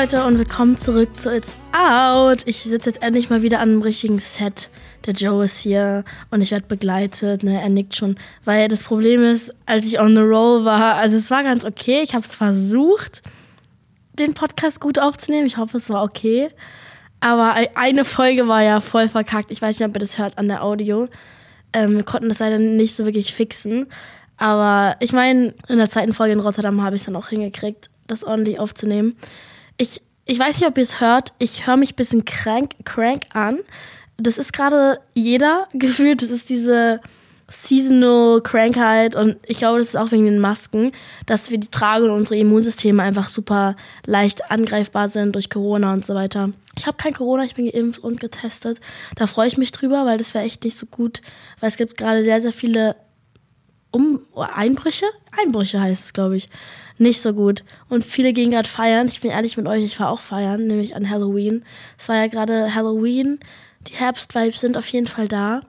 Leute und willkommen zurück zu It's Out. Ich sitze jetzt endlich mal wieder an einem richtigen Set. Der Joe ist hier und ich werde begleitet. Ne, er nickt schon. Weil das Problem ist, als ich on the roll war, also es war ganz okay. Ich habe es versucht, den Podcast gut aufzunehmen. Ich hoffe, es war okay. Aber eine Folge war ja voll verkackt. Ich weiß nicht, ob ihr das hört an der Audio. Ähm, wir konnten das leider nicht so wirklich fixen. Aber ich meine, in der zweiten Folge in Rotterdam habe ich es dann auch hingekriegt, das ordentlich aufzunehmen. Ich, ich weiß nicht, ob ihr es hört. Ich höre mich ein bisschen crank, crank an. Das ist gerade jeder gefühlt. Das ist diese Seasonal Krankheit und ich glaube, das ist auch wegen den Masken, dass wir die tragen und unsere Immunsysteme einfach super leicht angreifbar sind durch Corona und so weiter. Ich habe kein Corona, ich bin geimpft und getestet. Da freue ich mich drüber, weil das wäre echt nicht so gut, weil es gibt gerade sehr, sehr viele um Einbrüche? Einbrüche heißt es, glaube ich. Nicht so gut. Und viele gehen gerade feiern. Ich bin ehrlich mit euch, ich war auch feiern, nämlich an Halloween. Es war ja gerade Halloween. Die Herbstvibes sind auf jeden Fall da.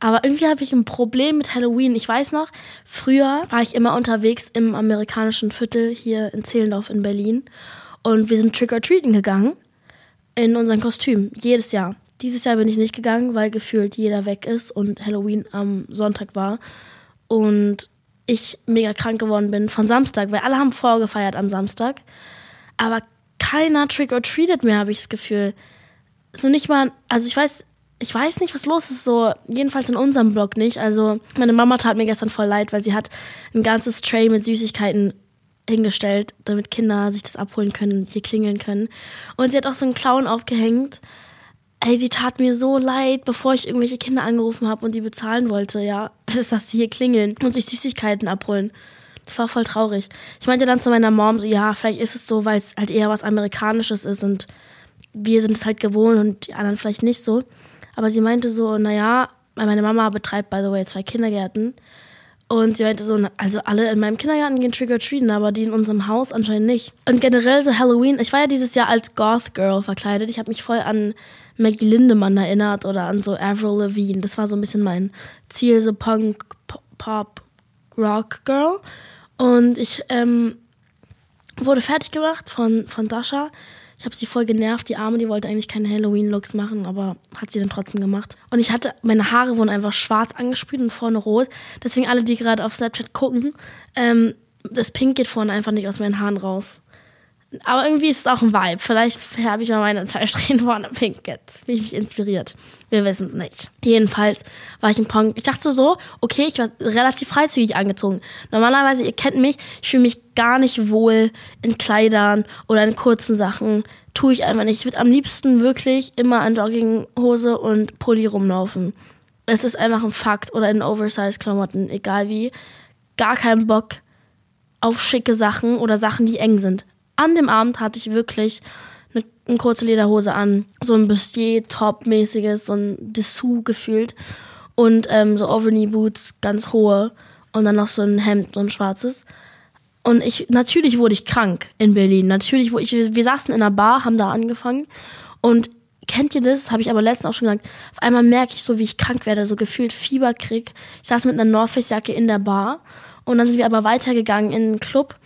Aber irgendwie habe ich ein Problem mit Halloween. Ich weiß noch, früher war ich immer unterwegs im amerikanischen Viertel hier in Zehlendorf in Berlin. Und wir sind Trick-or-Treating gegangen in unseren Kostüm. Jedes Jahr. Dieses Jahr bin ich nicht gegangen, weil gefühlt jeder weg ist und Halloween am Sonntag war und ich mega krank geworden bin von Samstag, weil alle haben vorgefeiert am Samstag, aber keiner trick or treated mehr, habe ich das Gefühl. So nicht mal, also ich weiß, ich weiß nicht, was los ist, so jedenfalls in unserem Blog nicht. Also meine Mama tat mir gestern voll leid, weil sie hat ein ganzes Tray mit Süßigkeiten hingestellt, damit Kinder sich das abholen können, hier klingeln können. Und sie hat auch so einen Clown aufgehängt ey, sie tat mir so leid, bevor ich irgendwelche Kinder angerufen habe und die bezahlen wollte, ja, ist, dass sie hier klingeln und sich Süßigkeiten abholen. Das war voll traurig. Ich meinte dann zu meiner Mom so, ja, vielleicht ist es so, weil es halt eher was Amerikanisches ist und wir sind es halt gewohnt und die anderen vielleicht nicht so. Aber sie meinte so, naja, meine Mama betreibt, by the way, zwei Kindergärten. Und sie meinte so, also alle in meinem Kindergarten gehen Trick-or-Treaten, aber die in unserem Haus anscheinend nicht. Und generell so Halloween, ich war ja dieses Jahr als Goth Girl verkleidet. Ich habe mich voll an Maggie Lindemann erinnert oder an so Avril Lavigne. Das war so ein bisschen mein Ziel, so Punk, Pop, Rock Girl. Und ich ähm, wurde fertig gemacht von, von Dasha. Ich habe sie voll genervt, die Arme, die wollte eigentlich keine Halloween-Looks machen, aber hat sie dann trotzdem gemacht. Und ich hatte, meine Haare wurden einfach schwarz angesprüht und vorne rot. Deswegen alle, die gerade auf Snapchat gucken, ähm, das Pink geht vorne einfach nicht aus meinen Haaren raus. Aber irgendwie ist es auch ein Vibe. Vielleicht habe ich mal meine zwei Strähnen vorne pink jetzt. Bin ich mich inspiriert. Wir wissen es nicht. Jedenfalls war ich im Punk. Ich dachte so, okay, ich war relativ freizügig angezogen. Normalerweise, ihr kennt mich, ich fühle mich gar nicht wohl in Kleidern oder in kurzen Sachen. Tue ich einfach nicht. Ich würde am liebsten wirklich immer an Jogginghose und Pulli rumlaufen. Es ist einfach ein Fakt. Oder in Oversize-Klamotten, egal wie. Gar keinen Bock auf schicke Sachen oder Sachen, die eng sind an dem Abend hatte ich wirklich eine, eine kurze Lederhose an, so ein Bustier-Top-mäßiges, so ein Dessous gefühlt und ähm, so Overknee-Boots, ganz hohe und dann noch so ein Hemd, so ein schwarzes. Und ich, natürlich wurde ich krank in Berlin. Natürlich, wo ich, wir saßen in einer Bar, haben da angefangen und kennt ihr das? Habe ich aber letztens auch schon gesagt. Auf einmal merke ich so, wie ich krank werde, so gefühlt Fieber krieg. Ich saß mit einer North Face Jacke in der Bar und dann sind wir aber weitergegangen in den Club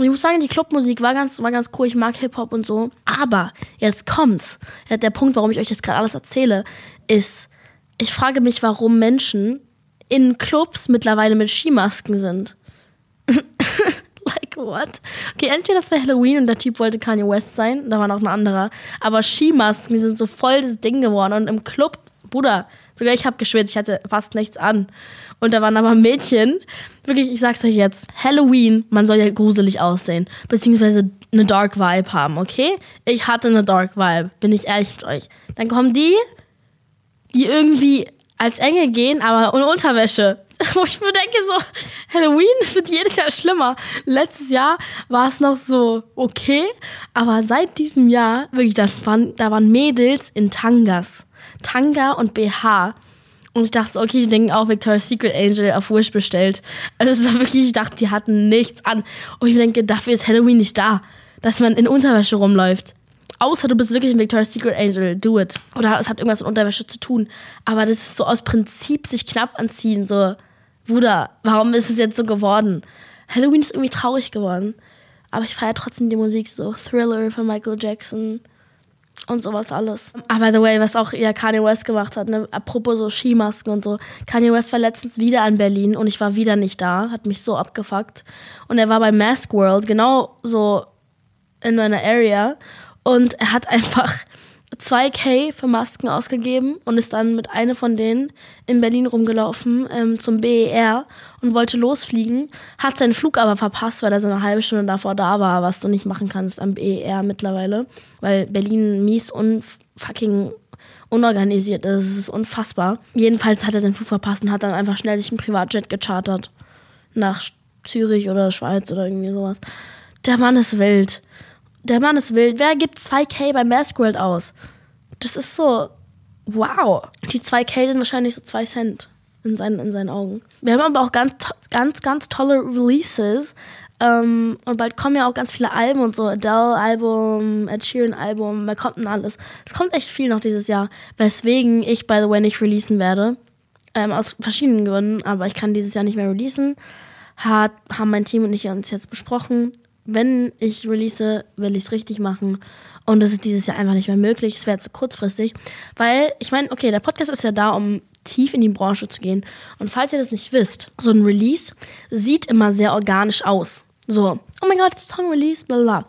und ich muss sagen, die Clubmusik war ganz, war ganz cool. Ich mag Hip-Hop und so. Aber jetzt kommt's. Der Punkt, warum ich euch jetzt gerade alles erzähle, ist, ich frage mich, warum Menschen in Clubs mittlerweile mit Skimasken sind. like what? Okay, entweder das war Halloween und der Typ wollte Kanye West sein, da war noch ein anderer. Aber Skimasken, sind so voll das Ding geworden. Und im Club, Bruder, sogar ich habe geschwitzt, ich hatte fast nichts an. Und da waren aber Mädchen, wirklich, ich sag's euch jetzt, Halloween, man soll ja gruselig aussehen, beziehungsweise eine Dark Vibe haben, okay? Ich hatte eine Dark Vibe, bin ich ehrlich mit euch. Dann kommen die, die irgendwie als Engel gehen, aber ohne Unterwäsche. Wo ich mir denke so, Halloween, es wird jedes Jahr schlimmer. Letztes Jahr war es noch so okay, aber seit diesem Jahr, wirklich, da waren, da waren Mädels in Tangas. Tanga und BH. Und ich dachte, okay, die denken auch Victoria's Secret Angel auf Wish bestellt. Also es war wirklich, ich dachte, die hatten nichts an. Und ich denke, dafür ist Halloween nicht da, dass man in Unterwäsche rumläuft. Außer du bist wirklich ein Victoria's Secret Angel, do it. Oder es hat irgendwas mit Unterwäsche zu tun. Aber das ist so aus Prinzip sich knapp anziehen, so, Bruder, warum ist es jetzt so geworden? Halloween ist irgendwie traurig geworden. Aber ich feiere trotzdem die Musik, so Thriller von Michael Jackson und sowas alles. Aber by the way, was auch ja Kanye West gemacht hat, ne? apropos so Skimasken und so. Kanye West war letztens wieder in Berlin und ich war wieder nicht da, hat mich so abgefuckt. Und er war bei Mask World, genau so in meiner Area. Und er hat einfach 2K für Masken ausgegeben und ist dann mit einer von denen in Berlin rumgelaufen ähm, zum BER und wollte losfliegen, hat seinen Flug aber verpasst, weil er so eine halbe Stunde davor da war, was du nicht machen kannst am BER mittlerweile, weil Berlin mies und fucking unorganisiert ist. Es ist unfassbar. Jedenfalls hat er seinen Flug verpasst und hat dann einfach schnell sich ein Privatjet gechartert nach Zürich oder Schweiz oder irgendwie sowas. Der Mann ist wild der Mann ist wild. Wer gibt 2K bei Masquerade aus? Das ist so, wow. Die 2K sind wahrscheinlich so 2 Cent in seinen, in seinen Augen. Wir haben aber auch ganz, ganz, ganz tolle Releases. Ähm, und bald kommen ja auch ganz viele Alben und so. Adele-Album, Ed Sheeran-Album, da kommt denn alles. Es kommt echt viel noch dieses Jahr. Weswegen ich, by the way, nicht releasen werde. Ähm, aus verschiedenen Gründen, aber ich kann dieses Jahr nicht mehr releasen. Hat, haben mein Team und ich uns jetzt besprochen wenn ich release, will ich es richtig machen. Und das ist dieses Jahr einfach nicht mehr möglich. Es wäre zu kurzfristig. Weil, ich meine, okay, der Podcast ist ja da, um tief in die Branche zu gehen. Und falls ihr das nicht wisst, so ein Release sieht immer sehr organisch aus. So, oh mein Gott, Song Release, bla bla.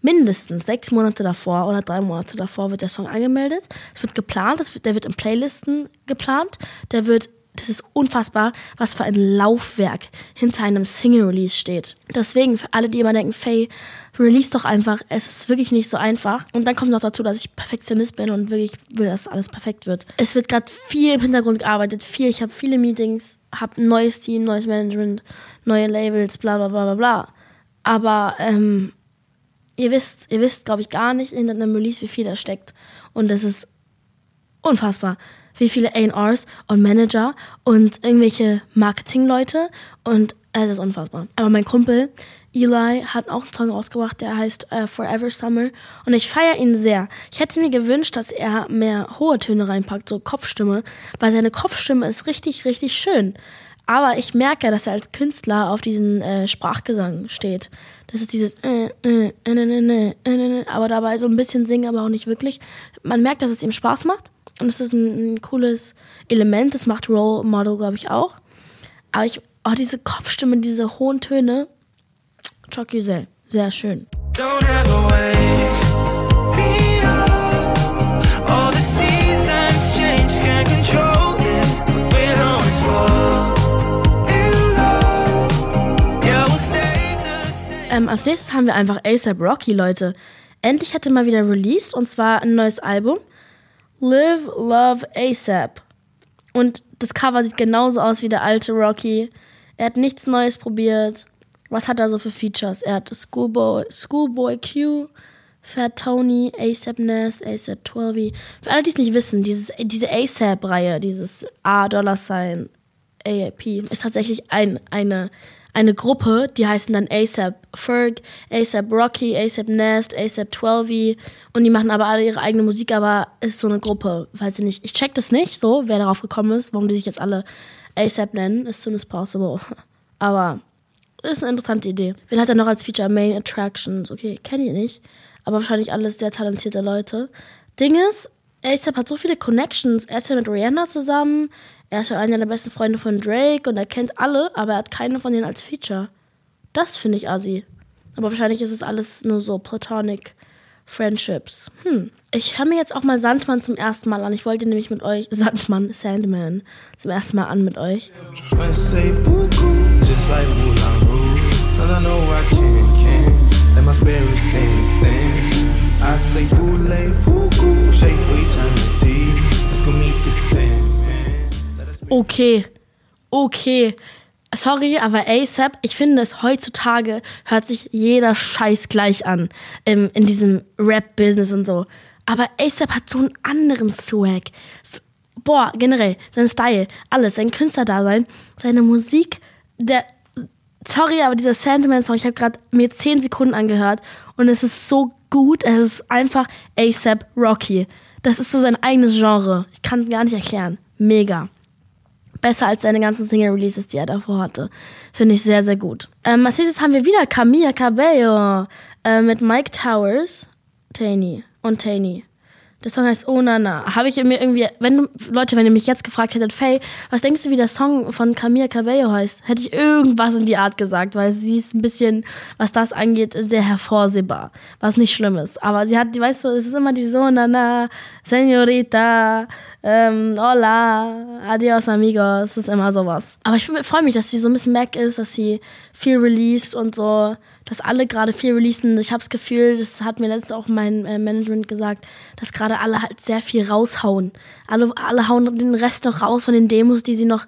Mindestens sechs Monate davor oder drei Monate davor wird der Song angemeldet. Es wird geplant, wird, der wird in Playlisten geplant, der wird das ist unfassbar, was für ein Laufwerk hinter einem Single-Release steht. Deswegen, für alle, die immer denken, Faye, release doch einfach. Es ist wirklich nicht so einfach. Und dann kommt noch dazu, dass ich Perfektionist bin und wirklich will, dass alles perfekt wird. Es wird gerade viel im Hintergrund gearbeitet, viel. Ich habe viele Meetings, habe ein neues Team, neues Management, neue Labels, bla bla bla bla bla. Aber ähm, ihr wisst, ihr wisst, glaube ich, gar nicht in einem Release, wie viel da steckt. Und das ist unfassbar wie viele A&Rs und Manager und irgendwelche Marketingleute und es ist unfassbar. Aber mein Kumpel Eli hat auch einen Song rausgebracht, der heißt uh, Forever Summer und ich feiere ihn sehr. Ich hätte mir gewünscht, dass er mehr hohe Töne reinpackt, so Kopfstimme, weil seine Kopfstimme ist richtig, richtig schön. Aber ich merke, dass er als Künstler auf diesen äh, Sprachgesang steht. Das ist dieses äh, äh, äh, äh, äh, aber dabei so ein bisschen singen, aber auch nicht wirklich. Man merkt, dass es ihm Spaß macht. Und es ist ein, ein cooles Element. Das macht Role Model, glaube ich, auch. Aber ich, oh, diese Kopfstimme, diese hohen Töne, Chucky sehr, sehr schön. Don't ever wait. Ähm, als nächstes haben wir einfach ASAP Rocky, Leute. Endlich hat er mal wieder released und zwar ein neues Album. Live, Love, ASAP. Und das Cover sieht genauso aus wie der alte Rocky. Er hat nichts Neues probiert. Was hat er so für Features? Er hat Schoolboy, Schoolboy Q, Fat Tony, ASAP Ness, ASAP 12 Für alle, die es nicht wissen, dieses, diese ASAP-Reihe, dieses A-Dollar-Sign, AAP, ist tatsächlich ein, eine eine Gruppe, die heißen dann ASAP Ferg, ASAP Rocky, ASAP Nest, ASAP 12 und die machen aber alle ihre eigene Musik, aber ist so eine Gruppe, falls ihr nicht, ich check das nicht so, wer darauf gekommen ist, warum die sich jetzt alle ASAP nennen, as soon as possible. Aber ist eine interessante Idee. Wen hat er noch als Feature Main Attractions? Okay, kenne ich nicht, aber wahrscheinlich alles sehr talentierte Leute. Ding ist, ASAP hat so viele Connections. Er ist ja mit Rihanna zusammen, er ist ja einer der besten Freunde von Drake und er kennt alle, aber er hat keine von denen als Feature. Das finde ich assi. Aber wahrscheinlich ist es alles nur so platonic Friendships. Hm. Ich höre mir jetzt auch mal Sandmann zum ersten Mal an. Ich wollte nämlich mit euch, Sandmann, Sandman, zum ersten Mal an mit euch. I say, shake for eternity. Let's go meet the sand okay, okay. Sorry, aber ASAP, ich finde es heutzutage hört sich jeder Scheiß gleich an ähm, in diesem Rap-Business und so. Aber ASAP hat so einen anderen Swag. Boah, generell, sein Style, alles, sein Künstlerdasein, seine Musik, der. Sorry, aber dieser Sentiment-Song, ich habe gerade mir 10 Sekunden angehört und es ist so gut, es ist einfach ASAP Rocky. Das ist so sein eigenes Genre. Ich kann es gar nicht erklären. Mega. Besser als seine ganzen Single-Releases, die er davor hatte. Finde ich sehr, sehr gut. Ähm, als nächstes haben wir wieder Camilla Cabello äh, mit Mike Towers, Taney und Taney. Der Song heißt Oh Nana. Habe ich mir irgendwie, wenn du, Leute, wenn ihr mich jetzt gefragt hättet, Faye, was denkst du, wie der Song von Camilla Cabello heißt? Hätte ich irgendwas in die Art gesagt, weil sie ist ein bisschen, was das angeht, sehr hervorsehbar. Was nicht schlimm ist. Aber sie hat, weißt du, es ist immer die So Nana, Senorita, ähm, Hola, Adios Amigos, es ist immer sowas. Aber ich freue mich, dass sie so ein bisschen Mac ist, dass sie viel released und so dass alle gerade viel releasen. Ich habe das Gefühl, das hat mir letztens auch mein äh, Management gesagt, dass gerade alle halt sehr viel raushauen. Alle, alle hauen den Rest noch raus von den Demos, die sie noch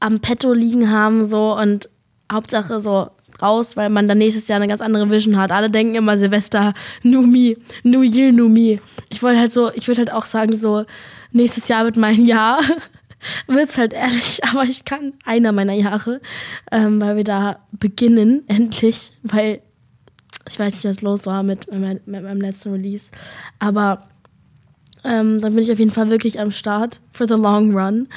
am Petto liegen haben, so und Hauptsache so raus, weil man dann nächstes Jahr eine ganz andere Vision hat. Alle denken immer Silvester, New Me, New Year, New Me. Ich wollte halt so, ich würde halt auch sagen so, nächstes Jahr wird mein Jahr. wird's halt ehrlich, aber ich kann einer meiner Jahre, ähm, weil wir da beginnen, endlich, weil ich weiß nicht, was los war mit, mit, mit meinem letzten Release, aber ähm, dann bin ich auf jeden Fall wirklich am Start for the long run.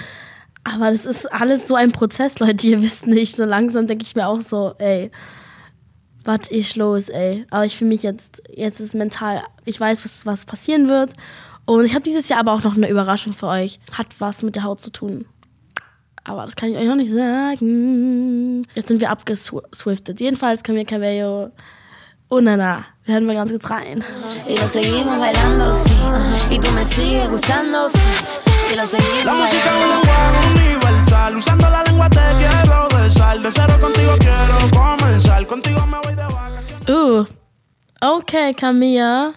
Aber das ist alles so ein Prozess, Leute, ihr wisst nicht, so langsam denke ich mir auch so, ey, was ist los, ey. Aber ich fühle mich jetzt, jetzt ist mental, ich weiß, was, was passieren wird und ich habe dieses Jahr aber auch noch eine Überraschung für euch. Hat was mit der Haut zu tun. Aber das kann ich euch noch nicht sagen. Jetzt sind wir abgeswiftet. Jedenfalls Camila Cabello. Oh na na, wir hören mal ganz kurz rein. Y lo seguimos bailando, sí. Y tú me sigues gustando, sí. Y lo seguimos bailando. Usando la lengua te quiero besar. De cero contigo quiero comenzar. Contigo me voy de vacaciones. Ooh. Okay, Camilla.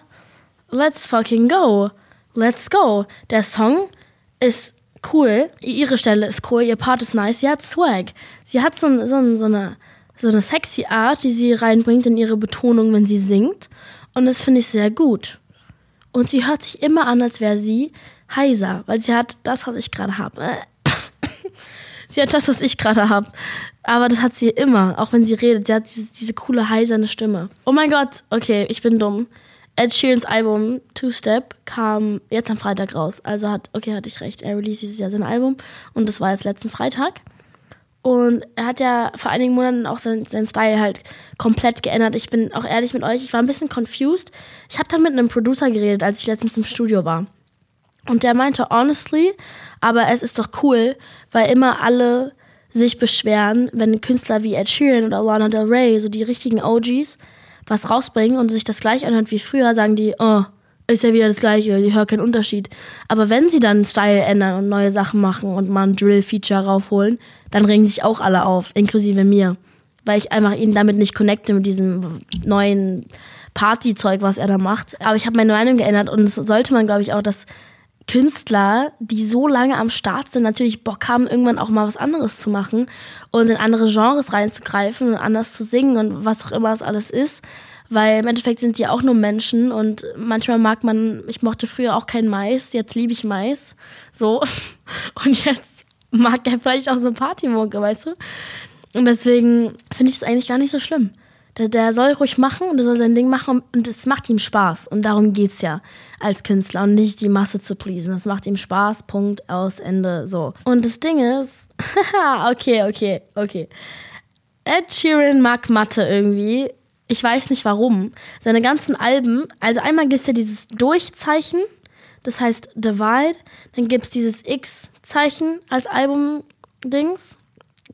Let's fucking go. Let's go. Der Song ist cool. Ihre Stelle ist cool. Ihr Part ist nice. Sie hat Swag. Sie hat so, so, so, eine, so eine sexy Art, die sie reinbringt in ihre Betonung, wenn sie singt. Und das finde ich sehr gut. Und sie hört sich immer an, als wäre sie heiser, weil sie hat das, was ich gerade habe. sie hat das, was ich gerade habe. Aber das hat sie immer, auch wenn sie redet. Sie hat diese, diese coole, heiserne Stimme. Oh mein Gott, okay, ich bin dumm. Ed Sheerans Album Two Step kam jetzt am Freitag raus. Also hat, okay, hatte ich recht. Er release dieses Jahr sein Album und das war jetzt letzten Freitag. Und er hat ja vor einigen Monaten auch seinen sein Style halt komplett geändert. Ich bin auch ehrlich mit euch, ich war ein bisschen confused. Ich habe dann mit einem Producer geredet, als ich letztens im Studio war. Und der meinte, honestly, aber es ist doch cool, weil immer alle sich beschweren, wenn Künstler wie Ed Sheeran oder Lana Del Rey, so die richtigen OGs, was rausbringen und sich das gleich anhört wie früher, sagen die, oh, ist ja wieder das gleiche, ich höre keinen Unterschied. Aber wenn sie dann Style ändern und neue Sachen machen und mal ein Drill-Feature raufholen, dann regen sich auch alle auf, inklusive mir. Weil ich einfach ihn damit nicht connecte mit diesem neuen Partyzeug, was er da macht. Aber ich habe meine Meinung geändert und es sollte man, glaube ich, auch, dass Künstler, die so lange am Start sind, natürlich Bock haben, irgendwann auch mal was anderes zu machen und in andere Genres reinzugreifen und anders zu singen und was auch immer es alles ist. Weil im Endeffekt sind die auch nur Menschen und manchmal mag man, ich mochte früher auch kein Mais, jetzt liebe ich Mais. So. Und jetzt mag er vielleicht auch so Partymucke, weißt du? Und deswegen finde ich es eigentlich gar nicht so schlimm. Der, der soll ruhig machen und der soll sein Ding machen und es macht ihm Spaß. Und darum geht's ja als Künstler und nicht die Masse zu pleasen. Das macht ihm Spaß, Punkt, aus, Ende, so. Und das Ding ist, okay, okay, okay. Ed Sheeran mag Mathe irgendwie. Ich weiß nicht warum. Seine ganzen Alben, also einmal gibt's ja dieses Durchzeichen, das heißt Divide. Dann gibt's dieses X-Zeichen als Album-Dings,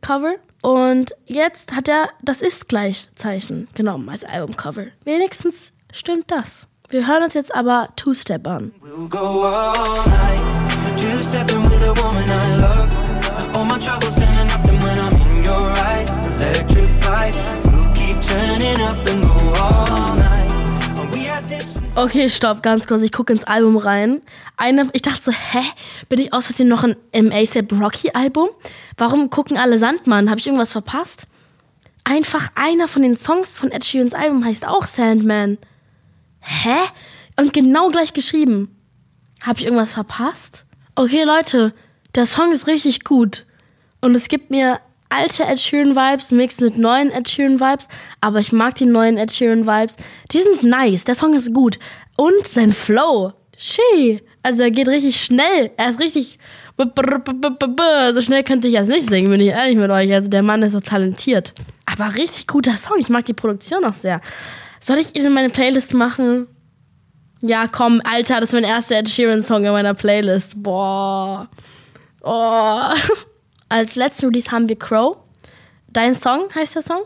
Cover. Und jetzt hat er das Ist-Gleich-Zeichen genommen als Albumcover. Wenigstens stimmt das. Wir hören uns jetzt aber Two-Step an. We'll go all night, two-stepping with a woman I love. All my troubles standing up and when I'm in your eyes, electrified. We'll keep turning up and. Okay, stopp, ganz kurz. Ich gucke ins Album rein. Eine, ich dachte so, hä? Bin ich aus Versehen noch ein, im ASAP Rocky Album? Warum gucken alle Sandmann? Habe ich irgendwas verpasst? Einfach einer von den Songs von Ed Sheerans Album heißt auch Sandman. Hä? Und genau gleich geschrieben. Habe ich irgendwas verpasst? Okay, Leute, der Song ist richtig gut. Und es gibt mir alte Ed Sheeran Vibes mixed mit neuen Ed Sheeran Vibes, aber ich mag die neuen Ed Sheeran Vibes. Die sind nice, der Song ist gut und sein Flow She. Also er geht richtig schnell. Er ist richtig. So schnell könnte ich jetzt nicht singen, bin ich ehrlich mit euch. Also der Mann ist so talentiert. Aber richtig guter Song. Ich mag die Produktion auch sehr. Soll ich ihn in meine Playlist machen? Ja, komm, Alter, das ist mein erster Ed Sheeran-Song in meiner Playlist. Boah. Oh. Als letzten Release haben wir Crow. Dein Song heißt der Song?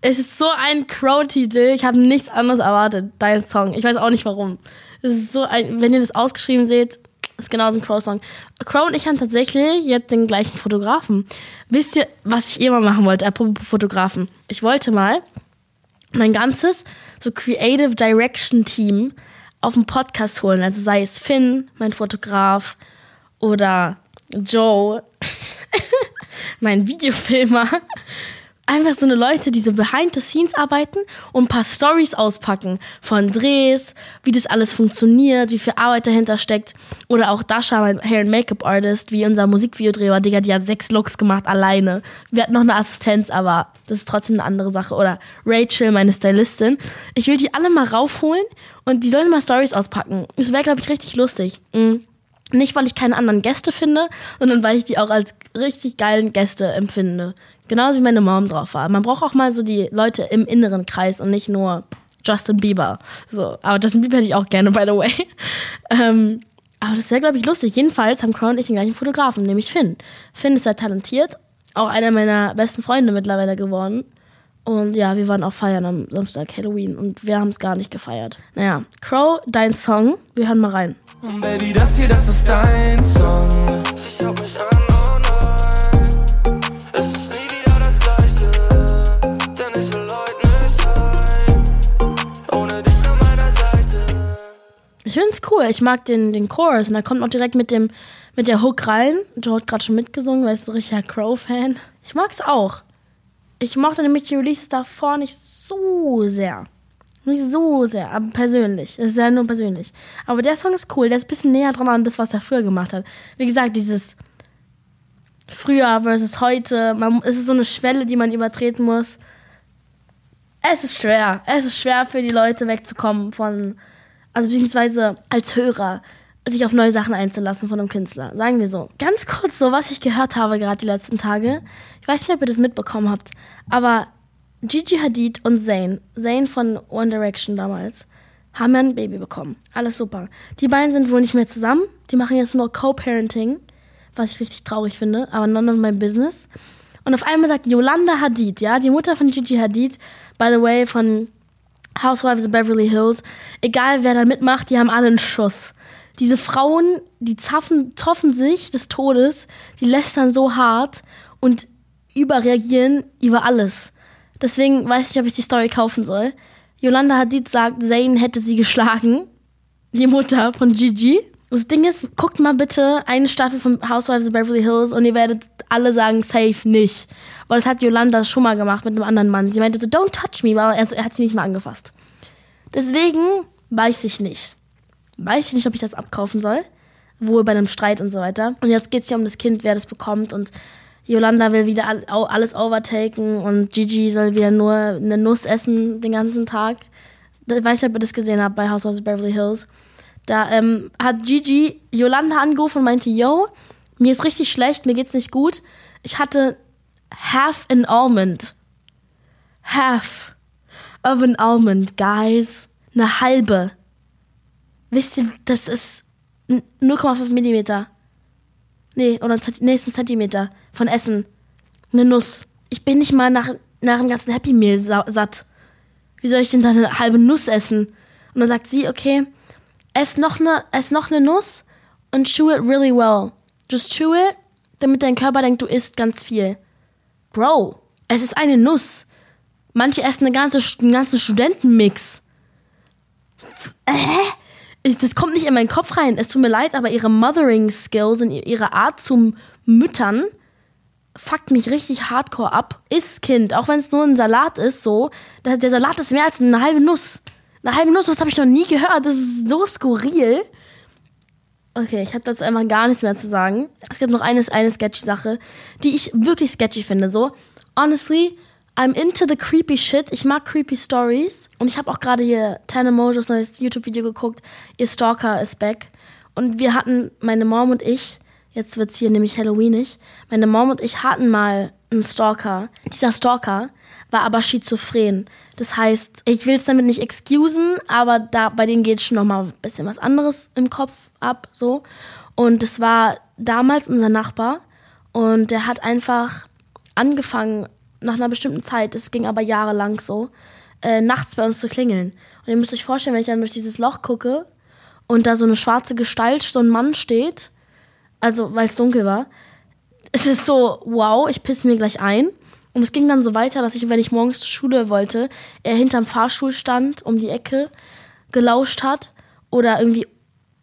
Es ist so ein Crow-Titel. Ich habe nichts anderes erwartet. Dein Song. Ich weiß auch nicht warum. Es ist so ein, wenn ihr das ausgeschrieben seht, ist genauso ein Crow-Song. Crow und ich haben tatsächlich jetzt den gleichen Fotografen. Wisst ihr, was ich immer machen wollte, apropos Fotografen? Ich wollte mal mein ganzes so Creative Direction Team auf den Podcast holen. Also sei es Finn, mein Fotograf, oder Joe, mein Videofilmer einfach so eine Leute, die so behind the scenes arbeiten und ein paar Stories auspacken von Drehs, wie das alles funktioniert, wie viel Arbeit dahinter steckt. Oder auch Dasha, mein Hair and Make-up Artist, wie unser Musikvideodreh Digga, die hat sechs Looks gemacht alleine. Wir hatten noch eine Assistenz, aber das ist trotzdem eine andere Sache. Oder Rachel, meine Stylistin. Ich will die alle mal raufholen und die sollen mal Stories auspacken. Das wäre, glaube ich, richtig lustig. Mhm. Nicht, weil ich keine anderen Gäste finde, sondern weil ich die auch als richtig geilen Gäste empfinde. Genauso wie meine Mom drauf war. Man braucht auch mal so die Leute im inneren Kreis und nicht nur Justin Bieber. So, aber Justin Bieber hätte ich auch gerne, by the way. Ähm, aber das wäre, glaube ich, lustig. Jedenfalls haben Crown und ich den gleichen Fotografen, nämlich Finn. Finn ist sehr talentiert, auch einer meiner besten Freunde mittlerweile geworden. Und ja, wir waren auch feiern am Samstag Halloween und wir haben es gar nicht gefeiert. Naja, Crow, dein Song, wir hören mal rein. Baby, das hier, das ist dein Song. Ich hab mich an Ich finde es cool. Ich mag den, den Chorus und da kommt auch direkt mit dem mit der Hook rein. Joe hat gerade schon mitgesungen, weil ist ein richtiger Crow-Fan. Ich mag es auch. Ich mochte nämlich die Releases davor nicht so sehr. Nicht so sehr, aber persönlich. Es ist ja nur persönlich. Aber der Song ist cool. Der ist ein bisschen näher dran an das, was er früher gemacht hat. Wie gesagt, dieses früher versus heute. Man, es ist so eine Schwelle, die man übertreten muss. Es ist schwer. Es ist schwer für die Leute wegzukommen von, also beziehungsweise als Hörer sich auf neue Sachen einzulassen von einem Künstler. Sagen wir so. Ganz kurz so, was ich gehört habe gerade die letzten Tage. Ich weiß nicht, ob ihr das mitbekommen habt, aber Gigi Hadid und Zayn, Zayn von One Direction damals, haben ein Baby bekommen. Alles super. Die beiden sind wohl nicht mehr zusammen. Die machen jetzt nur Co-Parenting, was ich richtig traurig finde, aber none of my business. Und auf einmal sagt Yolanda Hadid, ja, die Mutter von Gigi Hadid, by the way, von Housewives of Beverly Hills, egal wer da mitmacht, die haben alle einen Schuss. Diese Frauen, die zaffen, zoffen sich des Todes, die lästern so hart und überreagieren über alles. Deswegen weiß ich nicht, ob ich die Story kaufen soll. Yolanda Hadid sagt, Zayn hätte sie geschlagen. Die Mutter von Gigi. Das Ding ist, guckt mal bitte eine Staffel von Housewives of Beverly Hills und ihr werdet alle sagen, safe nicht. Weil das hat Yolanda schon mal gemacht mit einem anderen Mann. Sie meinte so, don't touch me, aber er, hat sie nicht mal angefasst. Deswegen weiß ich nicht. Weiß ich nicht, ob ich das abkaufen soll. Wohl bei einem Streit und so weiter. Und jetzt geht es ja um das Kind, wer das bekommt und Yolanda will wieder alles overtaken und Gigi soll wieder nur eine Nuss essen den ganzen Tag. Ich weiß nicht, ob ihr das gesehen habt bei House of Beverly Hills. Da ähm, hat Gigi Yolanda angerufen und meinte, yo, mir ist richtig schlecht, mir geht's nicht gut. Ich hatte half an almond. Half of an almond, guys. Eine halbe. Wisst ihr, das ist 0,5 Millimeter. Nee, oder nächsten Zentimeter von Essen. Eine Nuss. Ich bin nicht mal nach, nach dem ganzen Happy Meal satt. Wie soll ich denn da eine halbe Nuss essen? Und dann sagt sie, okay, ess noch eine, ess noch eine Nuss und chew it really well. Just chew it, damit dein Körper denkt, du isst ganz viel. Bro, es ist eine Nuss. Manche essen eine ganze, einen ganzen Studentenmix. Äh? Das kommt nicht in meinen Kopf rein. Es tut mir leid, aber ihre Mothering Skills und ihre Art zum Müttern fuckt mich richtig hardcore ab. Ist Kind, auch wenn es nur ein Salat ist, so. Der Salat ist mehr als eine halbe Nuss. Eine halbe Nuss, das habe ich noch nie gehört. Das ist so skurril. Okay, ich habe dazu einfach gar nichts mehr zu sagen. Es gibt noch eine, eine sketchy Sache, die ich wirklich sketchy finde. So, honestly, I'm into the creepy shit. Ich mag creepy Stories. Und ich habe auch gerade hier Tana Mojos neues YouTube-Video geguckt. Ihr Stalker ist back. Und wir hatten, meine Mom und ich, jetzt wird es hier nämlich Halloweenig, meine Mom und ich hatten mal einen Stalker. Dieser Stalker war aber schizophren. Das heißt, ich will es damit nicht excusen, aber da bei denen geht schon nochmal ein bisschen was anderes im Kopf ab, so. Und es war damals unser Nachbar und der hat einfach angefangen, nach einer bestimmten Zeit, es ging aber jahrelang so, äh, nachts bei uns zu klingeln. Und ihr müsst euch vorstellen, wenn ich dann durch dieses Loch gucke und da so eine schwarze Gestalt, so ein Mann steht, also weil es dunkel war, es ist so, wow, ich pisse mir gleich ein. Und es ging dann so weiter, dass ich, wenn ich morgens zur Schule wollte, er hinterm Fahrstuhl stand, um die Ecke, gelauscht hat oder irgendwie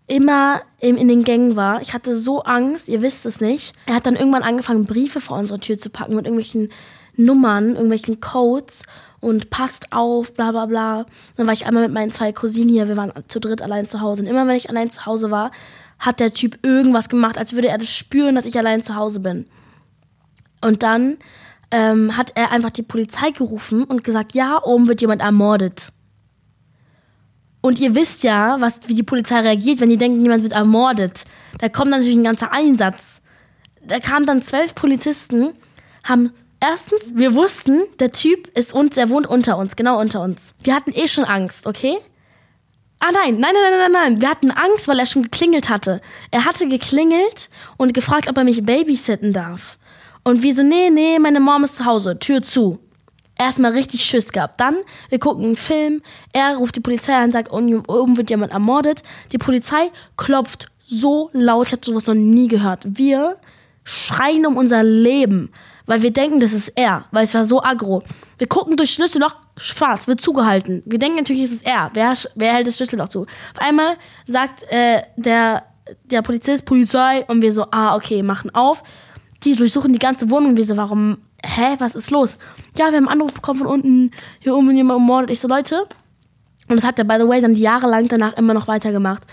immer in, den Gängen war. Ich hatte so Angst, ihr wisst es nicht. Er hat dann irgendwann angefangen, Briefe vor unsere Tür zu packen mit irgendwelchen Nummern, irgendwelchen Codes und passt auf, bla bla bla. Dann war ich einmal mit meinen zwei Cousinen hier, wir waren zu dritt allein zu Hause. Und immer wenn ich allein zu Hause war, hat der Typ irgendwas gemacht, als würde er das spüren, dass ich allein zu Hause bin. Und dann ähm, hat er einfach die Polizei gerufen und gesagt, ja, oben wird jemand ermordet. Und ihr wisst ja, was, wie die Polizei reagiert, wenn die denken, jemand wird ermordet. Da kommt natürlich ein ganzer Einsatz. Da kamen dann zwölf Polizisten, haben erstens, wir wussten, der Typ ist und der wohnt unter uns, genau unter uns. Wir hatten eh schon Angst, okay? Ah nein, nein, nein, nein, nein, nein. Wir hatten Angst, weil er schon geklingelt hatte. Er hatte geklingelt und gefragt, ob er mich babysitten darf. Und wir so, nee, nee, meine Mom ist zu Hause, Tür zu. Erstmal richtig Schiss gehabt. Dann, wir gucken einen Film, er ruft die Polizei an und sagt, oben wird jemand ermordet. Die Polizei klopft so laut, ich habe sowas noch nie gehört. Wir schreien um unser Leben, weil wir denken, das ist er, weil es war so aggro. Wir gucken durch Schlüsselloch, schwarz, wird zugehalten. Wir denken natürlich, es ist er. Wer, wer hält das Schlüsselloch zu? Auf einmal sagt äh, der, der Polizist, Polizei, und wir so, ah, okay, machen auf. Die durchsuchen die ganze Wohnung, wir so, warum, hä, was ist los? Ja, wir haben einen Anruf bekommen von unten, hier oben jemand ermordet. Ich so, Leute, und das hat er, by the way, dann jahrelang danach immer noch weitergemacht.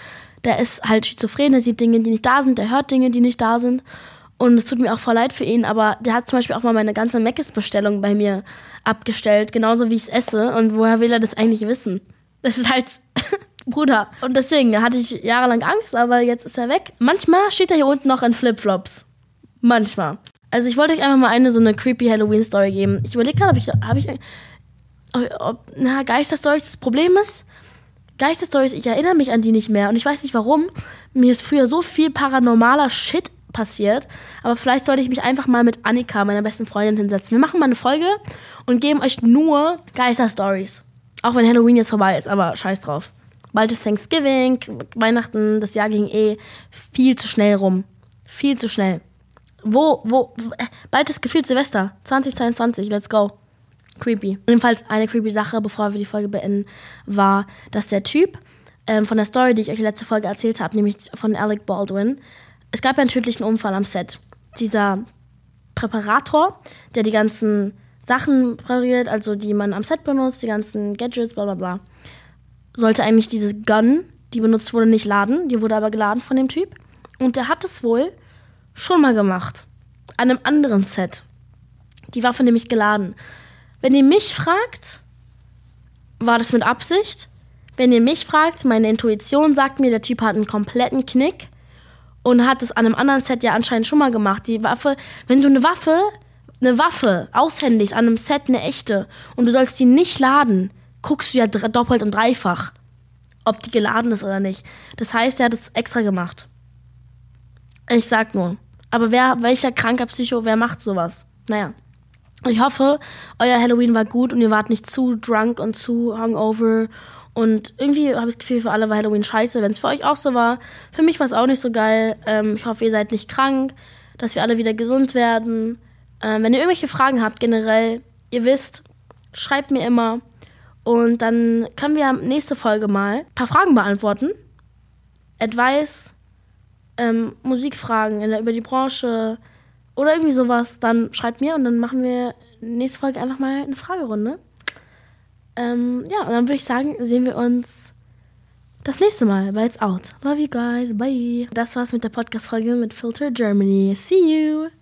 Der ist halt schizophren, der sieht Dinge, die nicht da sind, der hört Dinge, die nicht da sind. Und es tut mir auch voll leid für ihn, aber der hat zum Beispiel auch mal meine ganze Meckes-Bestellung bei mir abgestellt, genauso wie ich es esse. Und woher will er das eigentlich wissen? Das ist halt Bruder. Und deswegen hatte ich jahrelang Angst, aber jetzt ist er weg. Manchmal steht er hier unten noch in Flipflops. Manchmal. Also ich wollte euch einfach mal eine so eine creepy Halloween-Story geben. Ich überlege gerade, ob ich, habe ich, ob, na, Geisterstories das Problem ist. Geisterstories, ich erinnere mich an die nicht mehr und ich weiß nicht warum. Mir ist früher so viel paranormaler Shit passiert. Aber vielleicht sollte ich mich einfach mal mit Annika, meiner besten Freundin, hinsetzen. Wir machen mal eine Folge und geben euch nur Geister-Stories. Auch wenn Halloween jetzt vorbei ist, aber scheiß drauf. Bald ist Thanksgiving, Weihnachten, das Jahr ging eh viel zu schnell rum. Viel zu schnell. Wo, wo, äh, bald ist gefühlt Silvester. 2022, let's go. Creepy. Jedenfalls eine creepy Sache, bevor wir die Folge beenden, war, dass der Typ ähm, von der Story, die ich euch letzten Folge erzählt habe, nämlich von Alec Baldwin, es gab ja einen tödlichen Unfall am Set. Dieser Präparator, der die ganzen Sachen präpariert, also die man am Set benutzt, die ganzen Gadgets, bla bla bla, sollte eigentlich diese Gun, die benutzt wurde, nicht laden. Die wurde aber geladen von dem Typ. Und der hat es wohl schon mal gemacht. An einem anderen Set. Die Waffe nämlich geladen. Wenn ihr mich fragt, war das mit Absicht? Wenn ihr mich fragt, meine Intuition sagt mir, der Typ hat einen kompletten Knick und hat es an einem anderen Set ja anscheinend schon mal gemacht. Die Waffe, wenn du eine Waffe, eine Waffe aushändigst an einem Set, eine echte, und du sollst die nicht laden, guckst du ja doppelt und dreifach, ob die geladen ist oder nicht. Das heißt, er hat es extra gemacht. Ich sag nur. Aber wer, welcher kranker Psycho, wer macht sowas? Naja. Ich hoffe, euer Halloween war gut und ihr wart nicht zu drunk und zu hungover und irgendwie habe ich das Gefühl, für alle war Halloween scheiße, wenn es für euch auch so war. Für mich war es auch nicht so geil. Ähm, ich hoffe, ihr seid nicht krank, dass wir alle wieder gesund werden. Ähm, wenn ihr irgendwelche Fragen habt generell, ihr wisst, schreibt mir immer. Und dann können wir nächste Folge mal ein paar Fragen beantworten. Advice, ähm, Musikfragen der, über die Branche oder irgendwie sowas. Dann schreibt mir und dann machen wir nächste Folge einfach mal eine Fragerunde. Ähm, ja, und dann würde ich sagen, sehen wir uns das nächste Mal bei It's Out. Love you guys. Bye. Das war's mit der Podcast-Folge mit Filter Germany. See you.